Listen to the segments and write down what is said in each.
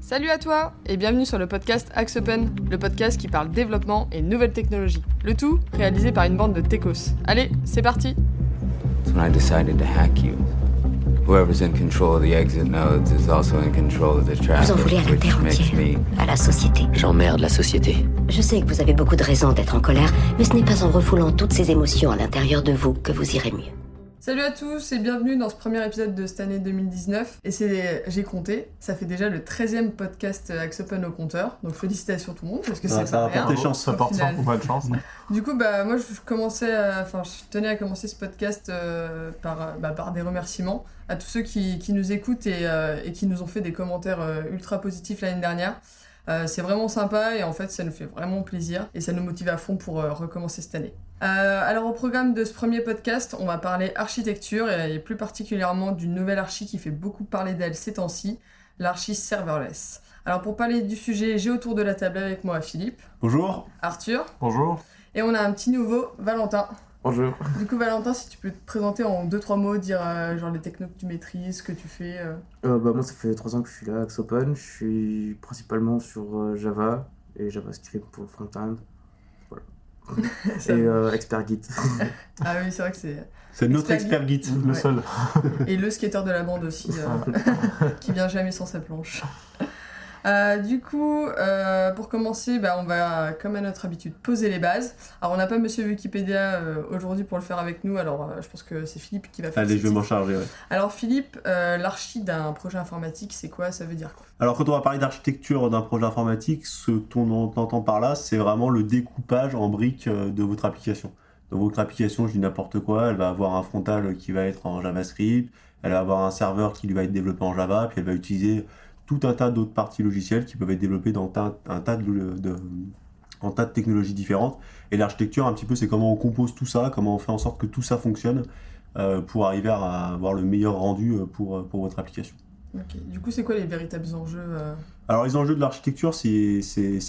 Salut à toi et bienvenue sur le podcast Axe Open, le podcast qui parle développement et nouvelles technologies. Le tout réalisé par une bande de techos. Allez, c'est parti That's when I decided to hack you. Whoever's in control of the exit nodes is also in control of the traffic, Vous en voulez à la terre entière, me à la société. J'emmerde la société. Je sais que vous avez beaucoup de raisons d'être en colère, mais ce n'est pas en refoulant toutes ces émotions à l'intérieur de vous que vous irez mieux. Salut à tous et bienvenue dans ce premier épisode de cette année 2019. Et c'est, j'ai compté, ça fait déjà le 13e podcast Axe Open au compteur. Donc félicitations tout le monde parce que Ça- ça pas va porter chance. Ça porte sans pas de chance. Du coup, bah, moi, je commençais, enfin, je tenais à commencer ce podcast euh, par, euh, bah, par des remerciements à tous ceux qui, qui nous écoutent et, euh, et qui nous ont fait des commentaires euh, ultra positifs l'année dernière. Euh, c'est vraiment sympa et en fait, ça nous fait vraiment plaisir et ça nous motive à fond pour euh, recommencer cette année. Euh, alors, au programme de ce premier podcast, on va parler architecture et, et plus particulièrement d'une nouvelle archi qui fait beaucoup parler d'elle ces temps-ci, l'archi serverless. Alors, pour parler du sujet, j'ai autour de la table avec moi Philippe, Bonjour. Arthur Bonjour. et on a un petit nouveau, Valentin. Bonjour. Du coup, Valentin, si tu peux te présenter en deux trois mots, dire euh, genre les technos que tu maîtrises, ce que tu fais. euh. Euh, bah, moi, ça fait 3 ans que je suis là à Axe Open. Je suis principalement sur euh, Java et JavaScript pour le front-end. Et euh, Expert Git. Ah oui, c'est vrai que c'est. C'est notre Expert expert Git. Le Ouais. seul. Et le skater de la bande aussi, euh, qui vient jamais sans sa planche. Euh, du coup, euh, pour commencer, bah, on va, comme à notre habitude, poser les bases. Alors, on n'a pas Monsieur Wikipédia euh, aujourd'hui pour le faire avec nous, alors je pense que c'est Philippe qui va faire Allez, je vais m'en charger. ouais. Alors, Philippe, l'archi d'un projet informatique, c'est quoi? Ça veut dire quoi? Alors, quand on va parler d'architecture d'un projet informatique, ce qu'on entend par là, c'est vraiment le découpage en briques de votre application. Dans votre application, je dis n'importe quoi, elle va avoir un frontal qui va être en JavaScript, elle va avoir un serveur qui lui va être développé en Java, puis elle va utiliser tout un tas d'autres parties logicielles qui peuvent être développées dans un, un tas de, de- en tas de technologies différentes. Et l'architecture, un petit peu, c'est comment on compose tout ça, comment on fait en sorte que tout ça fonctionne euh, pour arriver à avoir le meilleur rendu euh, pour, pour votre application. Ok. Du coup, c'est quoi les véritables enjeux euh, Alors les enjeux de l'architecture, c'est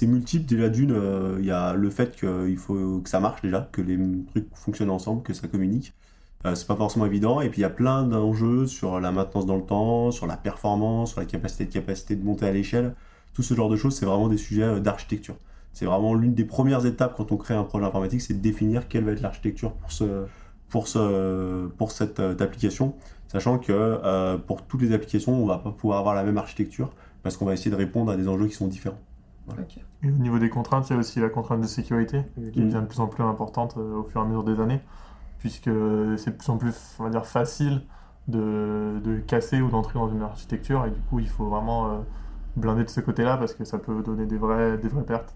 multiple. Déjà d'une, euh, il y a le fait qu'il faut que ça marche déjà, que les trucs fonctionnent ensemble, que ça communique. Euh, c'est pas forcément évident. Et puis il y a plein d'enjeux sur la maintenance dans le temps, sur la performance, sur la capacité de capacité de monter à l'échelle. Tout ce genre de choses, c'est vraiment des sujets euh, d'architecture. C'est vraiment l'une des premières étapes quand on crée un projet informatique, c'est de définir quelle va être l'architecture pour ce pour ce pour cette euh, application, sachant que euh, pour toutes les applications, on va pas pouvoir avoir la même architecture parce qu'on va essayer de répondre à des enjeux qui sont différents. Ok. Et au niveau des contraintes, il y a aussi la contrainte de sécurité qui Mm. devient de plus en plus importante euh, au fur et à mesure des années, puisque c'est de plus en plus, on va dire, facile de, de casser ou d'entrer dans une architecture, et du coup, il faut vraiment euh, blinder de ce côté-là parce que ça peut donner des vraies, des vraies pertes.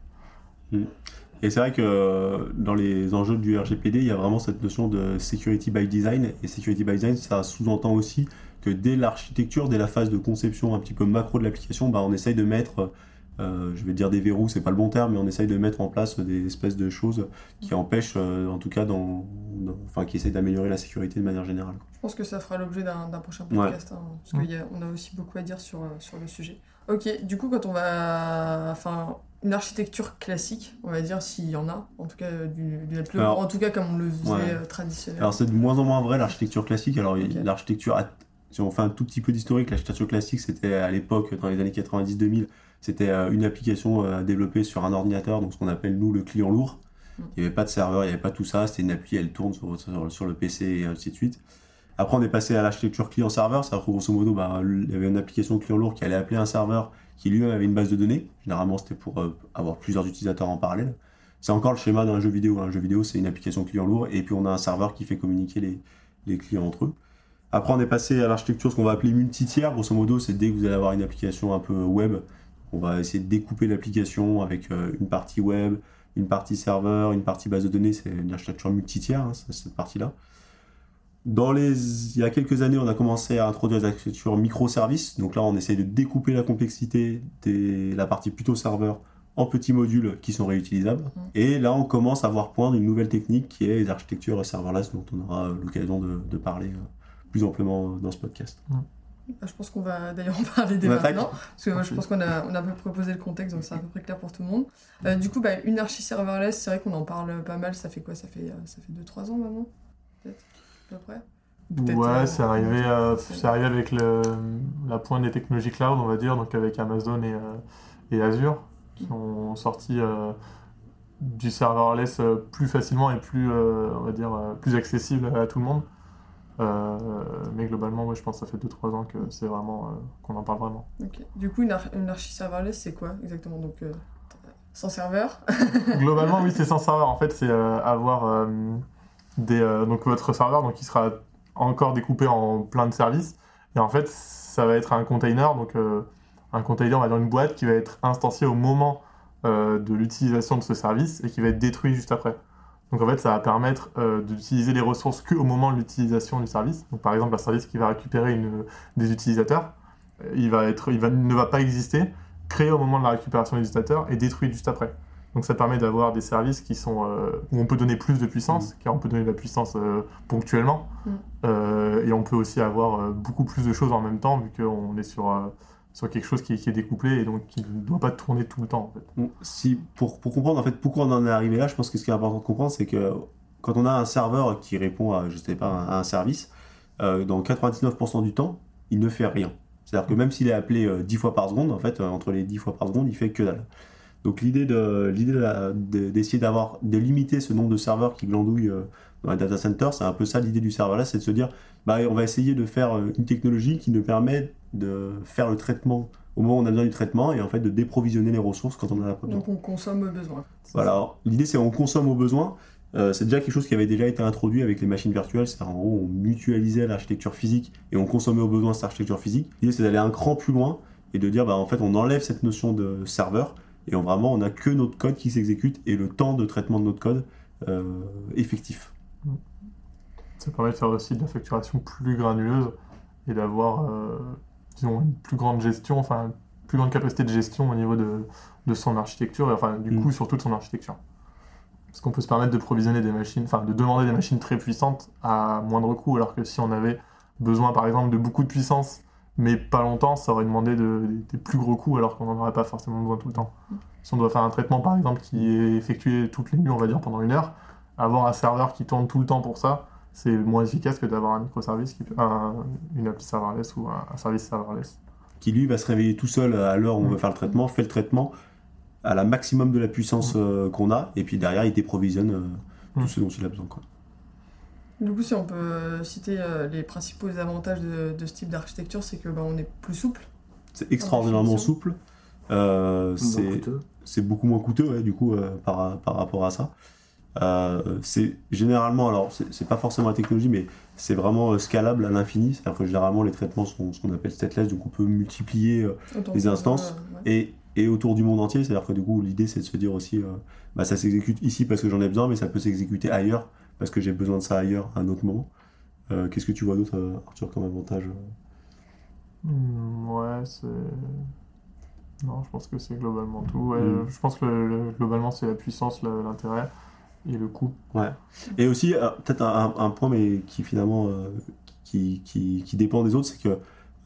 Et c'est vrai que euh, dans les enjeux du RGPD, il y a vraiment cette notion de security by design. Et security by design, ça sous-entend aussi que dès l'architecture, dès la phase de conception un petit peu macro de l'application, bah, on essaye de mettre, euh, je vais dire des verrous, c'est pas le bon terme, mais on essaye de mettre en place des espèces de choses qui empêchent, euh, en tout cas, dans, dans- enfin, qui essayent d'améliorer la sécurité de manière générale. Je pense que ça fera l'objet d'un prochain Ouais. podcast, hein, parce qu'on a, aussi beaucoup à dire sur, euh, sur le sujet. Ok, du coup, quand on va. Enfin, une architecture classique, on va dire, s'il y en a, en tout cas, du, du plus- Alors, en tout cas comme on le faisait ouais. traditionnellement. Alors c'est de moins en moins vrai l'architecture classique. Alors Ok. l'architecture, a- si on fait un tout petit peu d'historique, l'architecture classique c'était à l'époque, dans les années 90-2000, c'était euh, une application euh, développée sur un ordinateur, donc ce qu'on appelle nous le client lourd. Mm. Il n'y avait pas de serveur, il n'y avait pas tout ça, c'était une appli, elle tourne sur, sur, sur le PC et ainsi de suite. Après on est passé à l'architecture client-serveur, c'est-à-dire que grosso modo bah, il y avait une application client lourd qui allait appeler un serveur qui lui-même avait une base de données. Généralement c'était pour euh, avoir plusieurs utilisateurs en parallèle. C'est encore le schéma d'un jeu vidéo. Un jeu vidéo, c'est une application client lourd, et puis on a un serveur qui fait communiquer les, les clients entre eux. Après, on est passé à l'architecture, ce qu'on va appeler multi-tiers. Grosso modo, c'est dès que vous allez avoir une application un peu web, on va essayer de découper l'application avec euh, une partie web, une partie serveur, une partie base de données. C'est une architecture multi-tiers, hein, cette partie-là. Dans les... Il y a quelques années, on a commencé à introduire des architectures microservices. Donc là, on essaye de découper la complexité de la partie plutôt serveur en petits modules qui sont réutilisables. Mhm. Et là, on commence à voir poindre une nouvelle technique qui est les architectures serverless, dont on aura l'occasion de, de parler euh, plus amplement dans ce podcast. Bah, je pense qu'on va d'ailleurs en parler dès maintenant, parce que moi, je pense qu'on a, on a un peu proposé le contexte, donc c'est à peu près clair pour tout le monde. Euh, du coup, bah, une archi serverless, c'est vrai qu'on en parle pas mal, ça fait quoi? Ça fait, euh, ça fait 2-3 ans maintenant Peut-être À peu près? Ouais, euh, c'est arrivé, euh, c'est- arrivé avec le, la pointe des technologies cloud, on va dire, donc avec Amazon et, et Azure, qui ont sorti du serverless plus facilement et plus, on va dire, plus accessible à tout le monde. Euh, mais globalement, ouais, je pense que ça fait 2-3 ans que c'est vraiment euh, qu'on en parle vraiment. Ok. Du coup, une, ar- une archi serverless, c'est quoi exactement? Donc, euh, sans serveur? Globalement, oui, c'est sans serveur. En fait, c'est avoir des, donc votre serveur, donc il sera encore découpé en plein de services. Et en fait, ça va être un container, donc euh, un container, on va dire une boîte qui va être instanciée au moment euh, de l'utilisation de ce service et qui va être détruit juste après. Donc en fait, ça va permettre euh, d'utiliser les ressources qu'au moment de l'utilisation du service. Donc par exemple, un service qui va récupérer une, des utilisateurs, euh, il, va être, il va, ne va pas exister, créé au moment de la récupération des utilisateurs et détruit juste après. Donc ça permet d'avoir des services qui sont euh, où on peut donner plus de puissance, car on peut donner de la puissance euh, ponctuellement, Mm. Et on peut aussi avoir beaucoup plus de choses en même temps vu qu'on est sur euh, sur quelque chose qui, est découplé et donc qui ne doit pas tourner tout le temps en fait. Bon, si, pour, pour comprendre en fait pourquoi on en est arrivé là, je pense que ce qui est important de comprendre, c'est que quand on a un serveur qui répond à, je sais pas, à un service, euh, dans 99% du temps, il ne fait rien. C'est-à-dire que même s'il est appelé euh, 10 fois par seconde, en fait, euh, entre les 10 fois par seconde, il fait que dalle. Donc l'idée de l'idée de d'essayer d'avoir de limiter ce nombre de serveurs qui glandouillent euh, dans les data centers, c'est un peu ça l'idée du serverless, c'est de se dire bah on va essayer de faire euh, une technologie qui nous permet de faire le traitement au moment où on a besoin du traitement et en fait de déprovisionner les ressources quand on en a besoin. Donc, on consomme au besoin. Voilà, l'idée c'est on consomme au besoin. Euh, c'est déjà quelque chose qui avait déjà été introduit avec les machines virtuelles, c'est en gros on mutualisait l'architecture physique et on consommait au besoin cette architecture physique. L'idée c'est d'aller un cran plus loin et de dire bah en fait on enlève cette notion de serveur et on, vraiment on a que notre code qui s'exécute et le temps de traitement de notre code euh, effectif. Ça permet de faire aussi de la facturation plus granuleuse et d'avoir euh, disons, une plus grande gestion, enfin une plus grande capacité de gestion au niveau de, de son architecture et enfin du Mm. coup sur toute son architecture. Parce qu'on peut se permettre de provisionner des machines, enfin de demander des machines très puissantes à moindre coût, alors que si on avait besoin par exemple de beaucoup de puissance mais pas longtemps, ça aurait demandé de- des plus gros coûts alors qu'on n'en aurait pas forcément besoin tout le temps. Si on doit faire un traitement par exemple qui est effectué toutes les nuits, on va dire pendant une heure, avoir un serveur qui tourne tout le temps pour ça, c'est moins efficace que d'avoir un microservice, qui, un- une appli serverless ou un, un service serverless. Qui lui va se réveiller tout seul à l'heure où on Mm. veut faire le traitement, fait le traitement à la maximum de la puissance Mm. euh, qu'on a et puis derrière il déprovisionne euh, tout Mm. ce dont il a besoin. Quoi. Du coup, si on peut citer euh, les principaux avantages de, de ce type d'architecture, c'est que bah, on est plus souple. C'est extraordinairement souple. Euh, Moins c'est coûteux. c'est beaucoup moins coûteux ouais, du coup euh, par, par rapport à ça. Euh, c'est généralement, alors c'est pas forcément la technologie, mais c'est vraiment euh, scalable à l'infini. C'est-à-dire que généralement les traitements sont ce qu'on appelle stateless, donc on peut multiplier euh, Les instances. euh, ouais. et, et autour du monde entier. C'est-à-dire que du coup l'idée c'est de se dire aussi, euh, bah, ça s'exécute ici parce que j'en ai besoin, mais ça peut s'exécuter ailleurs parce que j'ai besoin de ça ailleurs à un autre moment. Euh, Qu'est-ce que tu vois d'autre, euh, Arthur, comme avantage euh Hmm, ouais, c'est. Non, je pense que c'est globalement tout. Ouais, Mm. Je pense que le- le- globalement, c'est la puissance, l'intérêt et le coût. Et aussi, euh, peut-être un, un point, mais qui finalement euh, qui, qui, qui dépend des autres, c'est que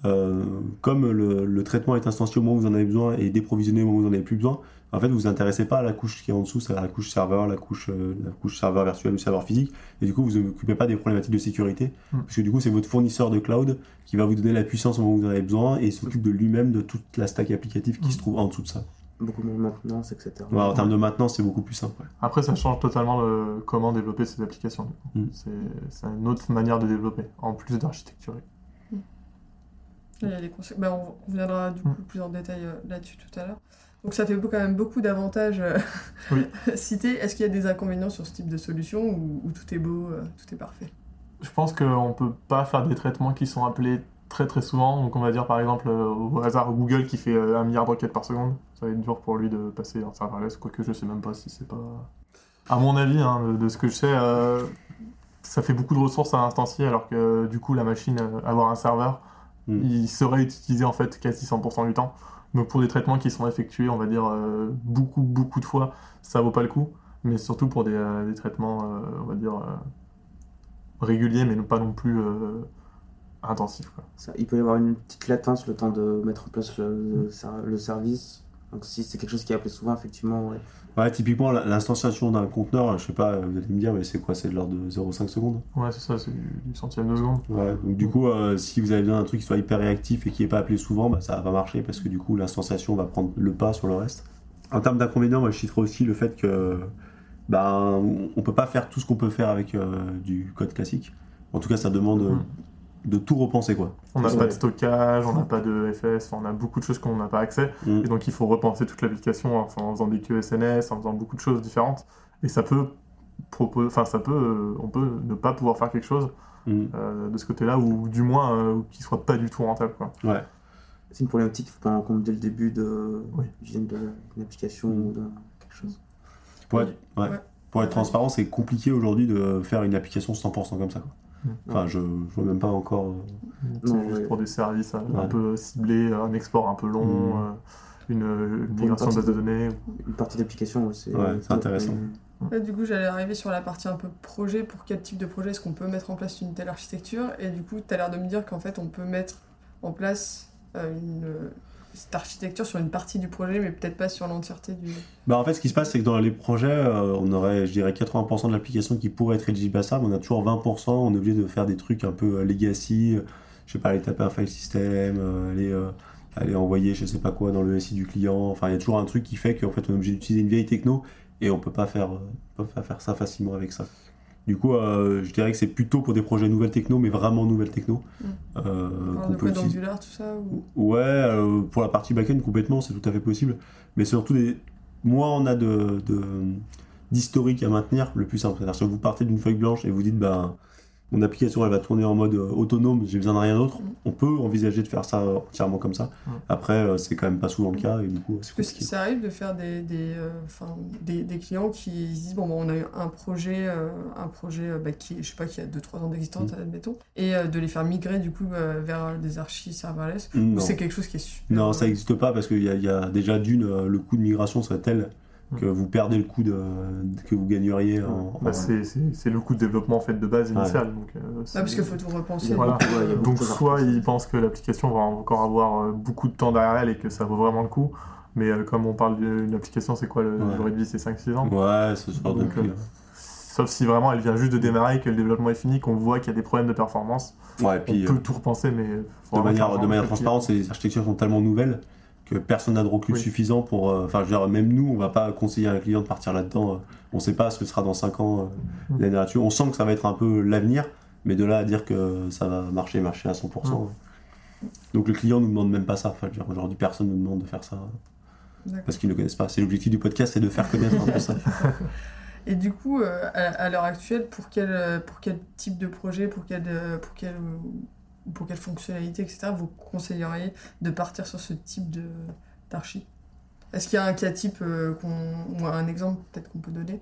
euh, comme le, le traitement est instancié au moment où vous en avez besoin et déprovisionné au moment où vous n'en avez plus besoin, en fait, vous vous intéressez pas à la couche qui est en dessous, c'est à la couche serveur, la couche, euh, la couche serveur virtuel ou serveur physique, et du coup, vous ne vous occupez pas des problématiques de sécurité, Mm. parce que du coup, c'est votre fournisseur de cloud qui va vous donner la puissance au moment où vous en avez besoin et s'occupe de lui-même de toute la stack applicative qui Mm. se trouve en dessous de ça. Beaucoup moins de maintenance, etc. Ouais, en termes de maintenance, c'est beaucoup plus simple. ouais. Après, ça change totalement le... comment développer ces applications. du coup. Mm. C'est une autre manière de développer, en plus d'architecturer. Il y a les consé- bah, on on reviendra du coup Mm. plus en détail euh, là-dessus tout à l'heure. Donc ça fait quand même beaucoup d'avantages euh, Oui. cités. Est-ce qu'il y a des inconvénients sur ce type de solution ou, ou tout est beau, euh, tout est parfait? Je pense qu'on ne peut pas faire des traitements qui sont appelés très très souvent. Donc on va dire par exemple euh, au hasard Google qui fait un milliard de requêtes par seconde. Ça va être dur pour lui de passer en serverless, quoique je sais même pas si c'est pas... À mon avis, hein, de, de ce que je sais, euh, ça fait beaucoup de ressources à instancier alors que du coup la machine, avoir un serveur, Mm. il serait utilisé en fait quasi 100% du temps. Donc pour des traitements qui sont effectués, on va dire euh, beaucoup beaucoup de fois, ça vaut pas le coup. Mais surtout pour des, euh, des traitements, euh, on va dire... euh, régulier, mais pas non plus euh, intensif. Quoi. Ça, il peut y avoir une petite latence le temps de mettre en place le, le service. Donc si c'est quelque chose qui est appelé souvent, effectivement, ouais. Ouais, typiquement, l'instanciation d'un conteneur, je sais pas, vous allez me dire, mais c'est quoi C'est de l'ordre de 0,5 secondes? Ouais, c'est ça, c'est du, centième de seconde. Ouais, donc du coup, euh, si vous avez besoin d'un truc qui soit hyper réactif et qui n'est pas appelé souvent, bah, ça va pas marcher parce que du coup, l'instanciation va prendre le pas sur le reste. En termes d'inconvénients, moi, je citerai aussi le fait que ben, on peut pas faire tout ce qu'on peut faire avec euh, du code classique. En tout cas, ça demande euh, Mhm. De tout repenser, quoi. On n'a Ouais. pas de stockage, on n'a pas de FS, on a beaucoup de choses qu'on n'a pas accès. Mhm. Et donc il faut repenser toute l'application en faisant des QSNS, en faisant beaucoup de choses différentes. Et ça peut proposer, enfin ça peut, euh, on peut ne pas pouvoir faire quelque chose Mhm. euh, de ce côté-là, ou du moins euh, qui soit pas du tout rentable. Quoi. Ouais. C'est une problématique qu'il faut prendre en compte dès le début de Oui. d'une application ou de quelque chose. Pour être, ouais. Ouais. Pour être transparent, c'est compliqué aujourd'hui de faire une application 100% comme ça. Quoi. Enfin, je, je vois même pas encore. euh, C'est Non, juste ouais. pour des services euh, un Ouais. peu ciblés, un export un peu long, Mhm. euh, une, migration de base de données. Une partie d'application, c'est Ouais, c'est intéressant. Là, du coup, j'allais arriver sur la partie un peu projet. Pour quel type de projet est-ce qu'on peut mettre en place une telle architecture? Et du coup, tu as l'air de me dire qu'en fait, on peut mettre en place euh, une, cette architecture sur une partie du projet, mais peut-être pas sur l'entièreté du. Bah en fait, ce qui se passe, c'est que dans les projets, euh, on aurait, je dirais, 80% de l'application qui pourrait être éligible à ça, mais on a toujours 20%, on est obligé de faire des trucs un peu euh, legacy, euh, je sais pas, aller taper un file system, aller, envoyer je sais pas quoi dans le SI du client, enfin, il y a toujours un truc qui fait qu'en fait, on est obligé d'utiliser une vieille techno, et on peut pas faire, peut pas faire ça facilement avec ça. Du coup, euh, je dirais que c'est plutôt pour des projets nouvelles techno, mais vraiment nouvelles techno. Mm. euh, peut utiliser. tout ça ou... Ouais, euh, pour la partie back-end, complètement, c'est tout à fait possible. Mais surtout, des... moins on a de, d'historique à maintenir, le plus simple. C'est-à-dire, si vous partez d'une feuille blanche et vous dites, ben, mon application, elle va tourner en mode euh, autonome, j'ai besoin de rien d'autre, Mm. on peut envisager de faire ça entièrement comme ça. Mm. Après, euh, c'est quand même pas souvent le cas, et du coup, c'est Parce que ça arrive de faire des, des, euh, enfin, des, des clients qui se disent bon, bah, on a eu un projet, euh, un projet euh, bah, qui, je sais pas, qui a 2-3 ans d'existence, Mm. admettons, et euh, de les faire migrer du coup euh, vers des archives serverless. Ou Non. c'est quelque chose qui est super. Non, ça n'existe pas parce qu'il y, a- il y a déjà d'une, euh, le coût de migration serait tel que vous perdez le coût de, que vous gagneriez en. Bah, en- c'est, c'est- c'est le coût de développement en fait, de base Ouais. initial. Donc, euh, Ah, parce qu'il faut tout repenser. Voilà. ouais, Donc soit ils pensent que l'application va encore avoir euh, beaucoup de temps derrière elle et que ça vaut vraiment le coup. Mais euh, comme on parle d'une application, c'est quoi le Ouais. durée de vie C'est 5-6 ans? Ouais, ce genre Donc, euh, Sauf si vraiment elle vient juste de démarrer et que le développement est fini, qu'on voit qu'il y a des problèmes de performance. Ouais, et On puis. peut euh, tout repenser, mais de manière, faire de manière transparente, les architectures sont tellement nouvelles que personne n'a de recul Oui. suffisant pour. euh, Enfin, je veux dire, même nous, on va pas conseiller à un client de partir là-dedans. euh, on sait pas ce que sera dans 5 ans euh, Mm. l'année là-dessus. On sent que ça va être un peu l'avenir, mais de là à dire que ça va marcher, marcher à 100%. Mm. ouais. Donc le client nous demande même pas ça. Enfin, je veux dire, aujourd'hui, personne nous demande de faire ça D'accord. parce qu'ils ne connaissent pas. C'est l'objectif du podcast, c'est de faire connaître un peu ça. Et du coup, euh, à, l'heure actuelle, pour quel, euh, pour quel type de projet, pour euh, pour quelle, pour quelle fonctionnalité, etc., vous conseilleriez de partir sur ce type de- d'archi? Est-ce qu'il y a un cas type, euh, qu'on- ou un exemple peut-être qu'on peut donner?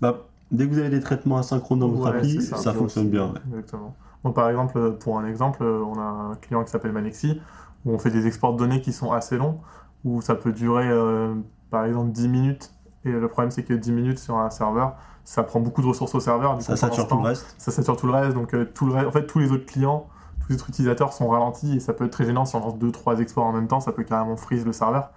Bah, dès que vous avez des traitements asynchrones dans votre Ouais, appli, ça, fonctionne bien. ouais. Exactement. Donc, par exemple, pour un exemple, on a un client qui s'appelle Manexi, où on fait des exports de données qui sont assez longs, où ça peut durer euh, par exemple 10 minutes. Et le problème, c'est que 10 minutes sur un serveur, ça prend beaucoup de ressources au serveur. Du Ça coup, sature tout le reste. ça sature tout le reste. Donc, euh, tout le reste- en fait, tous les autres clients, tous les autres utilisateurs sont ralentis et ça peut être très gênant si on lance 2-3 exports en même temps. Ça peut carrément freeze le serveur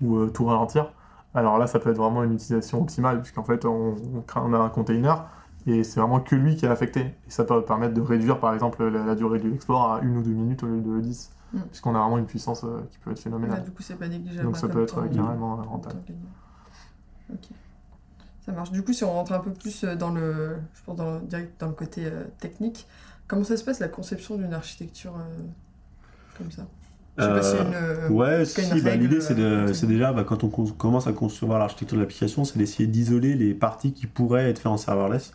ou euh, tout ralentir. Alors là, ça peut être vraiment une utilisation optimale puisqu'en fait, on, a un container et c'est vraiment que lui qui est affecté. Et ça peut permettre de réduire par exemple la, la durée de l'export à une ou deux minutes au lieu de 10 Mm. puisqu'on a vraiment une puissance euh, qui peut être Là, phénoménale. Du coup, c'est pas négligeable. Donc hein, ça peut être temps- euh, carrément rentable. Ok. Ça marche. Du coup, si on rentre un peu plus dans le, je pense dans le, direct dans le côté euh, technique, comment ça se passe la conception d'une architecture euh, comme ça? Je sais pas si Euh, une. euh, Ouais, si, bah, l'idée c'est euh, c'est déjà bah, quand on commence à concevoir l'architecture de l'application, c'est d'essayer d'isoler les parties qui pourraient être faites en serverless.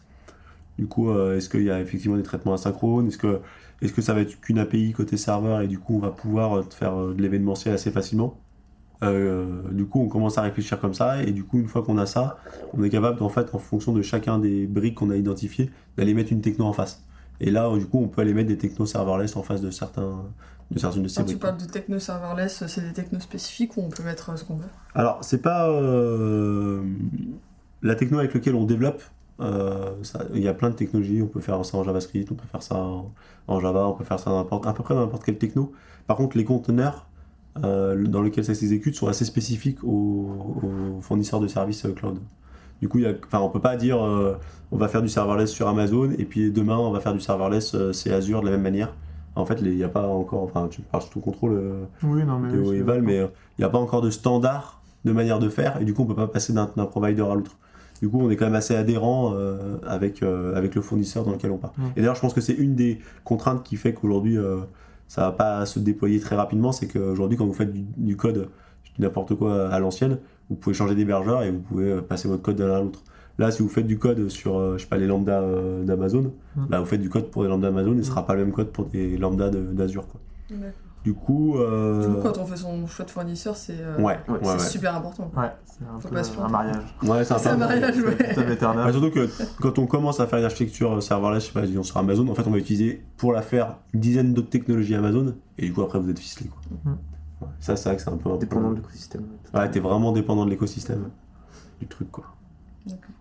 Du coup, euh, est-ce qu'il y a effectivement des traitements asynchrones? Est-ce que, est que ça va être qu'une API côté serveur et du coup on va pouvoir euh, faire euh, de l'événementiel assez facilement? Euh, Du coup, on commence à réfléchir comme ça et du coup, une fois qu'on a ça, on est capable en fait, en fonction de chacun des briques qu'on a identifiées, d'aller mettre une techno en face. Et là, du coup, on peut aller mettre des technos serverless en face de certains de certaines de ces Quand tu parles de techno serverless, c'est des technos spécifiques où on peut mettre ce qu'on veut? Alors, c'est pas euh, la techno avec laquelle on développe. euh, ça- Il y a plein de technologies. On peut faire ça en JavaScript, on peut faire ça en, en Java, on peut faire ça dans n'importe- à peu près dans n'importe quelle techno. Par contre, les conteneurs, euh, dans lesquels ça s'exécute sont assez spécifiques aux, aux fournisseurs de services cloud. Du coup, y a, enfin, on peut pas dire euh, on va faire du serverless sur Amazon et puis demain on va faire du serverless euh, c'est Azure de la même manière. En fait, il n'y a pas encore, enfin, tu parles sous ton contrôle, euh, Oui, non, mais. Oui, mais euh, il n'y a pas encore de standard de manière de faire et du coup on peut pas passer d'un provider à l'autre. Du coup, on est quand même assez adhérent euh, avec, avec le fournisseur dans lequel on part. Et d'ailleurs, je pense que c'est une des contraintes qui fait qu'aujourd'hui ça va pas se déployer très rapidement, c'est qu'aujourd'hui quand vous faites du, du code, je dis n'importe quoi à l'ancienne, vous pouvez changer d'hébergeur et vous pouvez euh, passer votre code d'un à l'autre. Là, si vous faites du code sur, euh, je sais pas, les lambdas euh, d'Amazon, Mm. bah, vous faites du code pour des lambdas d'Amazon et ce sera pas le même code pour des lambdas de- d'Azure. Du coup, euh, Du coup, quand on fait son choix de fournisseur, c'est euh, ouais, ouais, super important. Ouais, c'est un Faut peu pas se un mariage. Ouais, c'est un C'est un peu- mariage, ouais. C'est un éternel. Ah, surtout que quand on commence à faire une architecture serverless, je sais pas, disons sur Amazon, en fait, on va utiliser pour la faire une dizaine d'autres technologies Amazon, et du coup, après, vous êtes ficelé. Quoi. Mhm. Ouais, ça, c'est vrai que c'est un peu. un Dépendant de l'écosystème. Ouais, t'es vraiment dépendant de l'écosystème du truc, quoi. D'accord.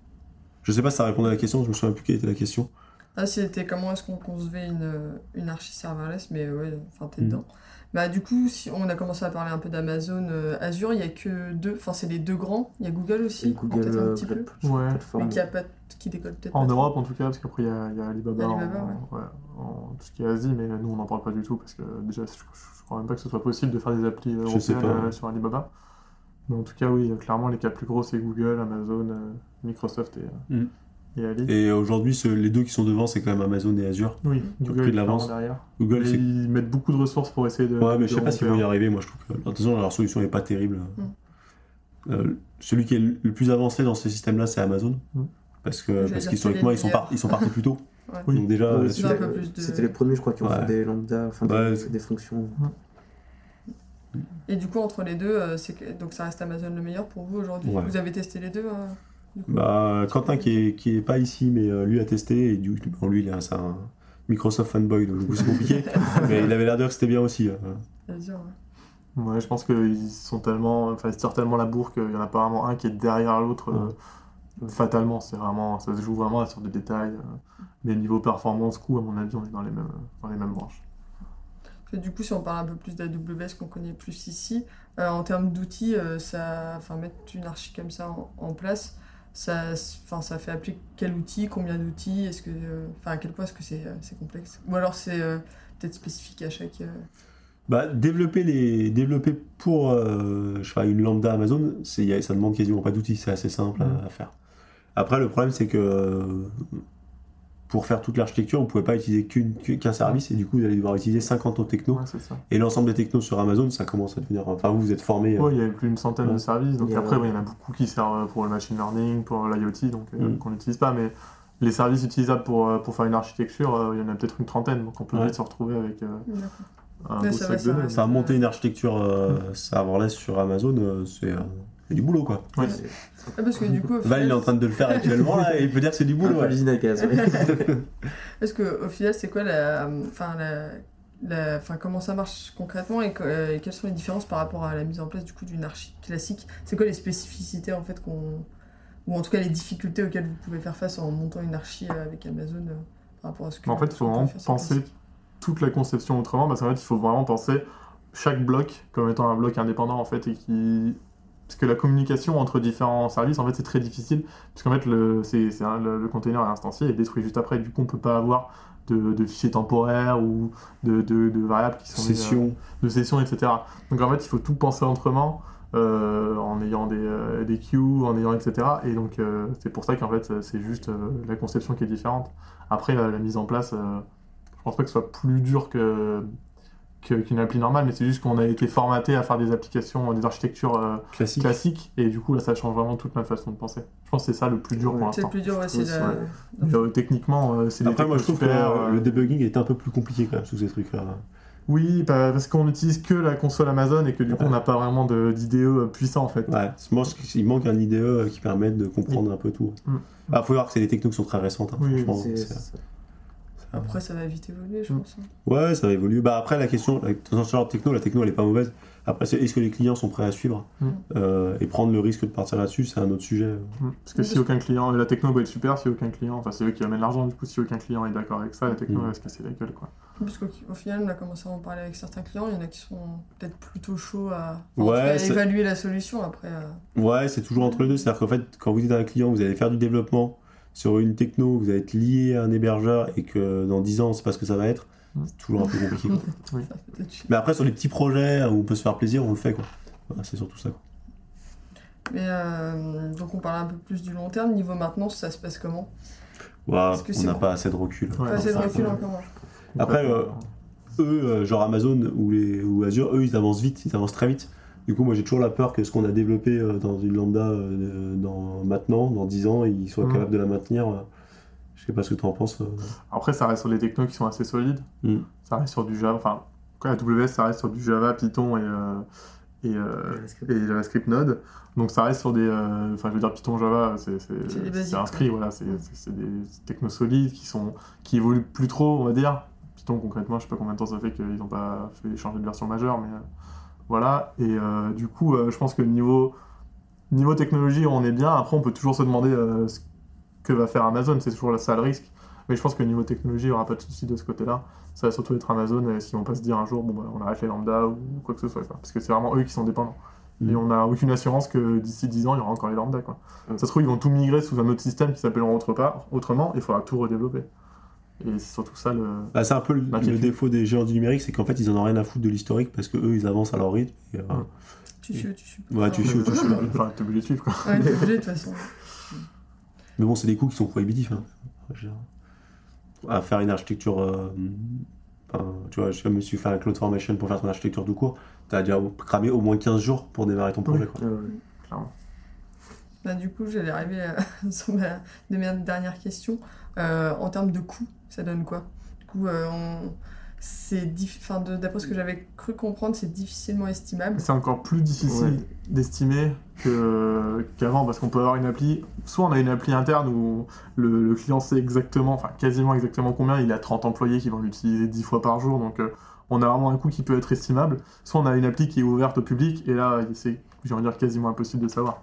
Je sais pas si ça répondait à la question, je me souviens plus quelle était la question. Ah, c'était comment est-ce qu'on concevait une, une archi serverless, mais ouais, enfin, t'es Mhm. dedans. Bah, du coup, si on a commencé à parler un peu d'Amazon, euh, Azure, il y a que deux, enfin, c'est les deux grands. Il y a Google aussi, Google, peut-être un euh, petit peu, Ouais. mais plateforme. qui, a pas, qui décolle peut-être En pas trop. Europe en tout cas, parce qu'après il y a, il y a Alibaba, Alibaba, en, ouais, en tout ce qui est Asie, mais nous on n'en parle pas du tout parce que déjà je, je crois même pas que ce soit possible de faire des applis sais européennes euh, sur Alibaba. Mais en tout cas, oui, clairement les cas plus gros c'est Google, Amazon, euh, Microsoft et, Mm. et Ali. Et aujourd'hui, les deux qui sont devant, c'est quand même Amazon et Azure. Oui, ont Google pris de est l'avance. derrière. Google, ils mettent beaucoup de ressources pour essayer de. Ouais, mais je sais de pas s'ils vont y arriver. Moi, je trouve que de toute façon, leur solution n'est pas terrible. Mm. Euh, celui qui est le le plus avancé dans ce système-là, c'est Amazon. Mm. Parce que parce qu'historiquement, que ils sont, par- ils sont partis plus tôt. Ouais. Oui. Donc déjà, Ouais, c'était- de- C'était les premiers, je crois, qui ont Ouais. fait des lambda, enfin des, Ouais, des fonctions. Et du coup, entre les deux, euh, c'est que... donc ça reste Amazon le meilleur pour vous aujourd'hui Ouais. Vous avez testé les deux coup? Bah, Quentin qui est, qui est pas ici, mais euh, lui a testé, et du coup, bon, lui, il est c'est un Microsoft fanboy, donc du coup, c'est compliqué. mais il avait l'air de dire que c'était bien aussi. euh. Azure, ouais. Ouais, je pense qu'ils sont tellement, enfin, ils se tirent tellement la bourre qu'il y en a vraiment un qui est derrière l'autre euh, fatalement. C'est vraiment, ça se joue vraiment sur des détails. euh, mais niveau performance, coût, à mon avis, on est dans les mêmes, dans les mêmes branches. Et du coup, si on parle un peu plus d'AWS qu'on connaît plus ici, euh, en termes d'outils, euh, ça, enfin, mettre une archi comme ça en, en place, ça, enfin, ça fait appeler quel outil, combien d'outils, est-ce que, euh, enfin, à quel point est-ce que c'est, euh, c'est complexe? Ou alors c'est euh, peut-être spécifique à chaque. euh, Bah, développer, les, développer pour euh, je sais pas, une lambda Amazon, c'est, ça demande quasiment pas d'outils, c'est assez simple à- Mm. à, faire. Après, le problème, c'est que euh, pour faire toute l'architecture, vous pouvez pas utiliser qu'une- qu'un service, et du coup, vous allez devoir utiliser 50 autres technos. Ouais. Et l'ensemble des technos sur Amazon, ça commence à devenir. Enfin, vous, vous êtes formé. euh, Ouais, il y avait plus d'une centaine Ouais. de services. Donc a- après, ouais, il y en a beaucoup qui servent pour le machine learning, pour l'IoT, donc euh, Mm. qu'on n'utilise pas. Mais les services utilisables pour, euh, pour faire une architecture, euh, il y en a peut-être une trentaine. Donc on peut Ouais. vite se retrouver avec euh, un beau ça sac va, de ça monter une architecture euh, serverless sur Amazon, euh, c'est euh, c'est du boulot, quoi. Ouais. Ah, parce que du coup, Val, il est en train de le faire actuellement, là, et il peut dire que c'est du Un boulot. peu ouais. l'usine à gaz, ouais. parce que au final, c'est quoi la, enfin la, la- enfin comment ça marche concrètement et, que- euh, et quelles sont les différences par rapport à la mise en place du coup d'une archi classique? C'est quoi les spécificités en fait qu'on, ou en tout cas les difficultés auxquelles vous pouvez faire face en montant une archi euh, avec Amazon euh, par rapport à ce que. En fait, il faut vraiment penser toute la conception autrement, parce qu'en fait, il faut vraiment penser chaque bloc comme étant un bloc indépendant, en fait, et qui... Parce que la communication entre différents services, en fait, c'est très difficile, puisqu'en fait, le, c'est, c'est le, le container est instancié et détruit juste après. Du coup, on peut pas avoir de, de fichiers temporaires ou de, de- de variables qui sont... euh, de sessions, etc. Donc en fait, il faut tout penser autrement, euh, en ayant des, euh, des queues, en ayant etc. Et donc c'est pour ça qu'en fait, c'est juste la conception qui est différente. Après, la, la mise en place, je pense pas que ce soit plus dur que- qu'une appli normale, mais c'est juste qu'on a été formaté à faire des applications, des architectures euh, Classique. classiques, et du coup là ça change vraiment toute notre façon de penser. Je pense que c'est ça le plus dur pour Ouais. C'est le l'instant. plus dur, ouais, c'est Ouais, la- Mais, euh, techniquement, euh, c'est des Après, moi, je trouve que super, euh, euh, le debugging est un peu plus compliqué quand même sous ces trucs-là. Oui, bah, parce qu'on n'utilise que la console Amazon et que du coup on n'a pas vraiment de- d'IDE puissant en fait. Ouais, moi, je- il manque un IDE qui permette de comprendre un peu tout. Mm. Bah, faut voir que c'est des technos qui sont très récentes, hein, Oui, franchement. Après, ça va vite évoluer, je Mm. pense. hein. Ouais, ça va évoluer. Bah, après, la question, dans ce genre de techno, la techno, elle est pas mauvaise. Après, c'est est-ce que les clients sont prêts à suivre? Mm. Euh, et prendre le risque de partir là-dessus, c'est un autre sujet. Mm. Parce que si aucun client, la techno va être super, si aucun client, enfin c'est eux qui amènent l'argent, du coup si aucun client est d'accord avec ça, la techno Mm. va se casser la gueule quoi. Parce qu'au au final, on a commencé à en parler avec certains clients. Il y en a qui sont peut-être plutôt chauds à, Ouais, cas, à évaluer la solution. Après, euh, Ouais, c'est toujours entre les deux. C'est-à-dire qu'en fait, quand vous êtes un client, vous allez faire du développement sur une techno, vous allez être lié à un hébergeur et que dans 10 ans, on sait pas ce que ça va être. C'est toujours un peu compliqué. quoi. Mais après, sur les petits projets où on peut se faire plaisir, on le fait. quoi. Voilà, c'est surtout ça. quoi. Mais euh, donc, on parle un peu plus du long terme. Niveau maintenance, ça se passe comment? Que on c'est n'a pas assez de recul. Ouais, Pas assez de recul encore. Après, euh, eux, euh, genre Amazon ou, les, ou Azure, eux, ils avancent vite, ils avancent très vite. Du coup, moi, j'ai toujours la peur que ce qu'on a développé euh, dans une lambda euh, dans, maintenant, dans 10 ans, ils soient Mhm. capables de la maintenir. euh. Je sais pas ce que tu en penses. euh. Après, ça reste sur des technos qui sont assez solides. Mm. Ça reste sur du Java. Enfin, quoi, AWS, ça reste sur du Java, Python et, euh, et, euh, JavaScript. et JavaScript Node. Donc ça reste sur des. euh, Enfin, je veux dire, Python, Java, c'est inscrit. Voilà, c'est des technos solides qui, sont, qui évoluent plus trop, on va dire. Python, concrètement, je sais pas combien de temps ça fait qu'ils n'ont pas fait changer de version majeure, mais euh, voilà. Et euh, du coup, euh, je pense que niveau, niveau technologie, on est bien. Après, on peut toujours se demander euh, ce que va faire Amazon. C'est toujours ça le risque. Mais je pense que niveau technologie, il n'y aura pas de souci de ce côté-là. Ça va surtout être Amazon, s'ils vont pas se dire un jour, bon, bah, on arrête les lambda ou quoi que ce soit. quoi. Parce que c'est vraiment eux qui sont dépendants. Mm. Et on n'a aucune assurance que d'ici 10 ans, il y aura encore les lambda. Quoi. Mm. Ça se trouve, ils vont tout migrer sous un autre système qui s'appellera autre part, autrement, et il faudra tout redévelopper. Et c'est surtout ça le. Bah, c'est un peu le, Bah, le défaut des géants du numérique, c'est qu'en fait, ils en ont rien à foutre de l'historique parce que eux, ils avancent à leur rythme. et, euh. Tu suis, tu suis. Ouais, tu suis, tu suis. Enfin, t'es obligé de suivre. Quoi. Ouais, t'es obligé de toute façon. Mais bon, c'est des coûts qui sont prohibitifs. hein. À faire une architecture. euh, enfin, tu vois, je me suis fait un Cloud Formation pour faire ton architecture tout court. T'as déjà cramé au moins 15 jours pour démarrer ton projet. Quoi. Ouais, ouais. Bah, du coup, j'allais arriver à- sur ma, de mes dernières questions. Euh, en termes de coût, ça donne quoi? Du coup, euh, on- c'est diff- enfin, de- d'après ce que j'avais cru comprendre, c'est difficilement estimable. C'est encore plus difficile Ouais. d'estimer qu'avant, parce qu'on peut avoir une appli. Soit on a une appli interne où le, le client sait exactement, enfin quasiment exactement combien, il a 30 employés qui vont l'utiliser 10 fois par jour, donc euh, on a vraiment un coût qui peut être estimable. Soit on a une appli qui est ouverte au public, et là, c'est, j'ai envie de dire, quasiment impossible de savoir.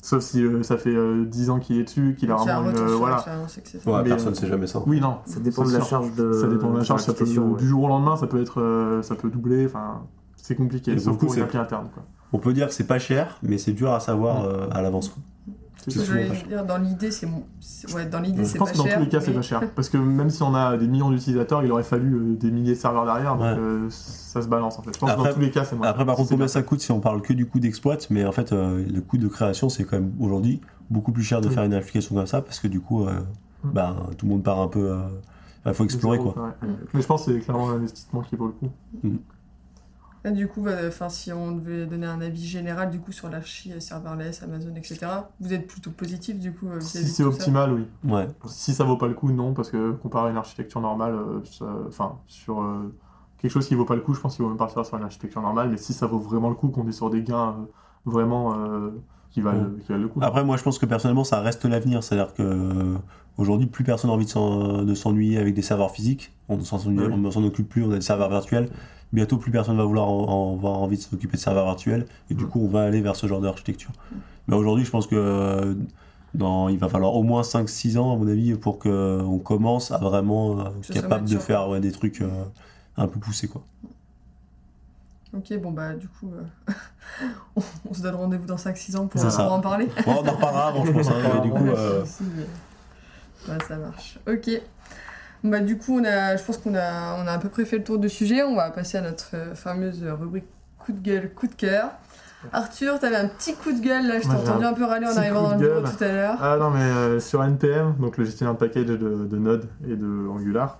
Sauf si euh, ça fait euh, 10 ans qu'il est dessus, qu'il a y a un vraiment une. retour euh, sur voilà. l'expérience, etc. Ouais, Mais, personne euh, ne sait jamais ça. Oui, non. Ça dépend c'est de la sûr. charge de. Ça dépend de la charge, ça peut, l'application, ouais. du jour au lendemain, ça peut être, euh, ça peut doubler, enfin, c'est compliqué, Et sauf beaucoup, pour une c'est- appli interne, quoi. On peut dire que c'est pas cher, mais c'est dur à savoir euh, à l'avance. quoi. C'est dire, dans l'idée, c'est mon- ouais, dans l'idée, Je c'est pense pas que dans cher. tous les cas, c'est pas cher. Parce que même si on a des millions d'utilisateurs, il aurait fallu euh, des milliers de serveurs derrière, donc Ouais. euh, ça se balance en fait. Je pense que dans tous les cas, c'est moins. Après, par contre, combien bien. ça coûte si on parle que du coût d'exploit Mais en fait, euh, le coût de création, c'est quand même aujourd'hui beaucoup plus cher de Oui. faire une application comme ça parce que du coup, euh, Mm. bah, tout le monde part un peu. Il faut explorer quoi. Ouais. Mais je pense que c'est clairement l'investissement qui vaut le coup. Du coup, bah, enfin, si on devait donner un avis général du coup sur l'archi euh, serverless, Amazon, etc., vous êtes plutôt positif du coup euh, Si c'est optimal, oui. Ouais. Si ça vaut pas le coup, non, parce que comparé à une architecture normale, euh, enfin, sur euh, quelque chose qui vaut pas le coup, je pense qu'il vaut même pas le faire sur une architecture normale, mais si ça vaut vraiment le coup, qu'on est sur des gains euh, vraiment euh, qui, valent, qui valent le coup. Après, moi, je pense que personnellement, ça reste l'avenir. C'est-à-dire que euh, aujourd'hui, plus personne n'a envie de s'en- de s'ennuyer avec des serveurs physiques. On ne s'en Oui. on s'en occupe plus. On a des serveurs virtuels. Bientôt, plus personne va vouloir en- en- avoir envie de s'occuper de serveurs virtuels. Et du Mm. coup, on va aller vers ce genre d'architecture. Mais aujourd'hui, je pense que euh, dans, il va falloir au moins 5-6 ans, à mon avis, pour qu'on commence à vraiment euh, ce soit capable de faire ouais, des trucs euh, un peu poussés. Quoi. Ok, bon bah du coup, euh, on, on se donne rendez-vous dans 5-6 ans pour, pour en parler. Bon, on en reparlera avant, je pense. hein, mais du coup, euh, mais- ça marche. Ok. Bah, du coup, on a, je pense qu'on a, on a à peu près fait le tour du sujet. On va passer à notre euh, fameuse rubrique coup de gueule, coup de cœur. Arthur, t'avais un petit coup de gueule là, je t'ai entendu un peu râler en arrivant dans le bureau tout à l'heure. Ah non, mais euh, sur NPM, donc le gestionnaire de package de, de Node et de Angular,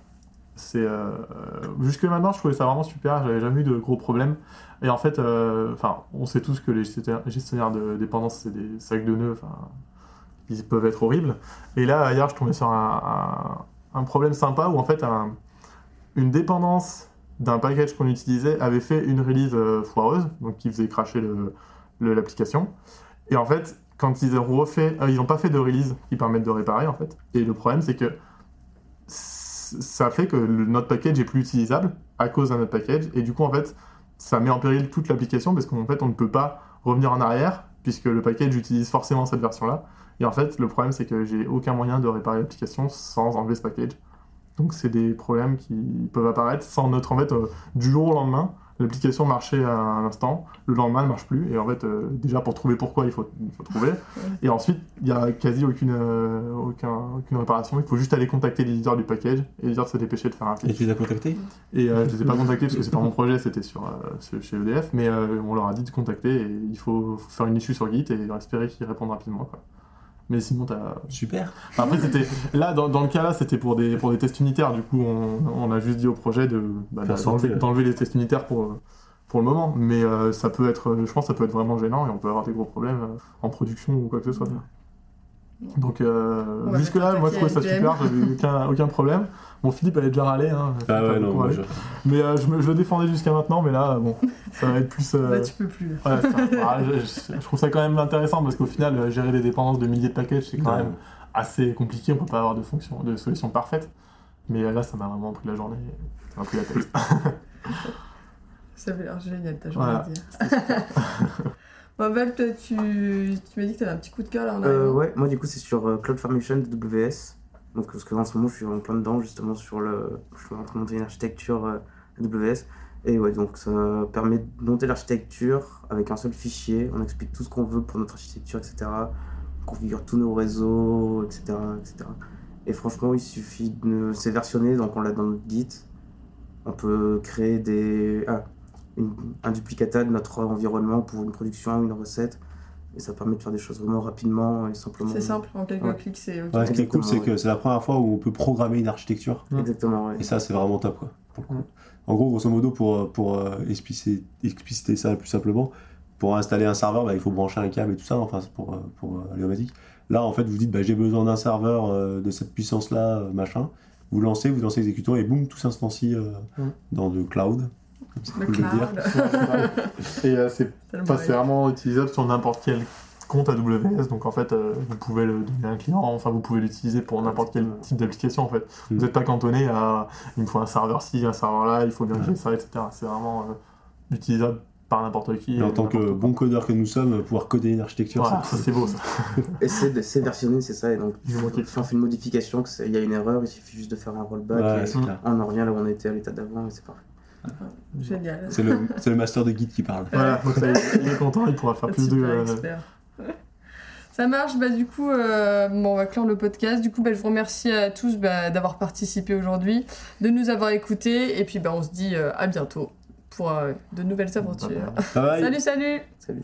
c'est euh, euh, jusque maintenant, je trouvais ça vraiment super. J'avais jamais eu de gros problèmes. Et en fait, euh, enfin, on sait tous que les gestionnaires, gestionnaires de dépendance, c'est des sacs de nœuds. Enfin, ils peuvent être horribles. Et là, hier, je tombais sur un, un- un problème sympa où en fait, un- une dépendance d'un package qu'on utilisait avait fait une release euh, foireuse, donc qui faisait cracher l'application. Et en fait, quand ils ont refait, euh, ils n'ont pas fait de release qui permettent de réparer en fait. Et le problème, c'est que ça fait que le, notre package est plus utilisable à cause d'un autre package. Et du coup, en fait, ça met en péril toute l'application parce qu'en fait, on ne peut pas revenir en arrière puisque le package utilise forcément cette version-là. Et en fait, le problème, c'est que j'ai aucun moyen de réparer l'application sans enlever ce package. Donc, c'est des problèmes qui peuvent apparaître sans notre. En fait, euh, du jour au lendemain, l'application marchait à un instant, le lendemain, elle marche plus. Et en fait, euh, déjà, pour trouver pourquoi, il faut, il faut trouver. Et ensuite, il n'y a quasi aucune, euh, aucun, aucune réparation. Il faut juste aller contacter l'éditeur du package et lui dire de se dépêcher de faire un Et fixe. tu les as contactés? Et euh, je les ai pas contactés parce que c'est pas mon projet, c'était sur, euh, chez EDF, mais euh, on leur a dit de contacter et il faut, faut faire une issue sur Git et espérer qu'ils répondent rapidement. Quoi. Mais sinon, t'as. Super. Enfin, après, c'était. Là, dans, dans le cas là, c'était pour des, pour des tests unitaires. Du coup, on, on a juste dit au projet de, bah, d'enlever, les tests unitaires pour, euh, pour le moment. Mais euh, ça peut être. Je pense que ça peut être vraiment gênant et on peut avoir des gros problèmes euh, en production ou quoi que ce soit. Donc, euh, jusque-là, moi, je trouvais ça super, j'avais aucun, aucun problème. Bon, Philippe avait déjà râlé. Hein, Ah ouais, non, beaucoup moi, je- Mais euh, je, me- je le défendais jusqu'à maintenant, mais là, bon, ça va être plus. euh, Là, tu peux plus. ouais, ça- ah, je, je- je trouve ça quand même intéressant parce qu'au final, euh, gérer des dépendances de milliers de packages, c'est quand Ouais. même assez compliqué. On peut pas avoir de fonction, de solution parfaite. Mais euh, là, ça m'a vraiment pris la journée. Ça m'a pris la tête. Ça avait l'air génial ta journée Voilà. d'hier. Bon, Val, tu, tu m'as dit que t'avais un petit coup de cœur là Euh, ouais, moi du coup c'est sur euh, CloudFormation de WS. Donc parce que en ce moment je suis en plein dedans justement sur le. Je suis en train de monter une architecture euh, AWS. Et ouais, donc ça permet de monter l'architecture avec un seul fichier. On explique tout ce qu'on veut pour notre architecture, etc. On configure tous nos réseaux, etc. etc. Et franchement, il suffit de. C'est versionné, donc on l'a dans notre Git. On peut créer des. Ah, une- un duplicata de notre environnement pour une production, une recette. Et ça permet de faire des choses vraiment rapidement et simplement. C'est simple, en quelques Ouais. clics, c'est ok. Ouais, ce qui est cool, Exactement, c'est que c'est la première fois où on peut programmer une architecture. Exactement, ouais. Et ça, c'est vraiment top, quoi. pour le coup. En gros, grosso modo, pour, pour euh, expliciter, expliciter ça plus simplement, pour installer un serveur, bah, il faut brancher un câble et tout ça, enfin, c'est pour, euh, pour euh, Aliomatic. Là, en fait, vous dites, bah, j'ai besoin d'un serveur euh, de cette puissance-là, euh, machin. Vous lancez, vous lancez l'exécutant et boum, tout s'instancie euh, Mm. dans le cloud. C'est Le le dire. Et euh, vraiment utilisable sur n'importe quel compte AWS, donc en fait, euh, vous pouvez le donner à un client, enfin, vous pouvez l'utiliser pour n'importe quel type d'application, en fait. Vous Mm. n'êtes pas cantonné à il me faut un serveur ci, un serveur là, il faut bien gérer ça, etc. C'est vraiment euh, utilisable par n'importe qui. Et en tant que bon codeur que nous sommes, pouvoir coder une architecture. Voilà, ça c'est beau ça. Et c'est c'est versionné, c'est ça. Et donc, si on fait une modification, que il y a une erreur, il suffit juste de faire un rollback. Ouais, et on en revient là où on était à l'état d'avant et c'est parfait. Génial. C'est le, c'est le master de Git qui parle. Voilà, donc il est content, il pourra faire plus de. Super euh, expert. Ça marche, bah du coup, euh, bon, on va clore le podcast. Du coup, bah, je vous remercie à tous bah, d'avoir participé aujourd'hui, de nous avoir écoutés, et puis bah, on se dit euh, à bientôt pour euh, de nouvelles aventures. Bye bye. Salut, salut Salut.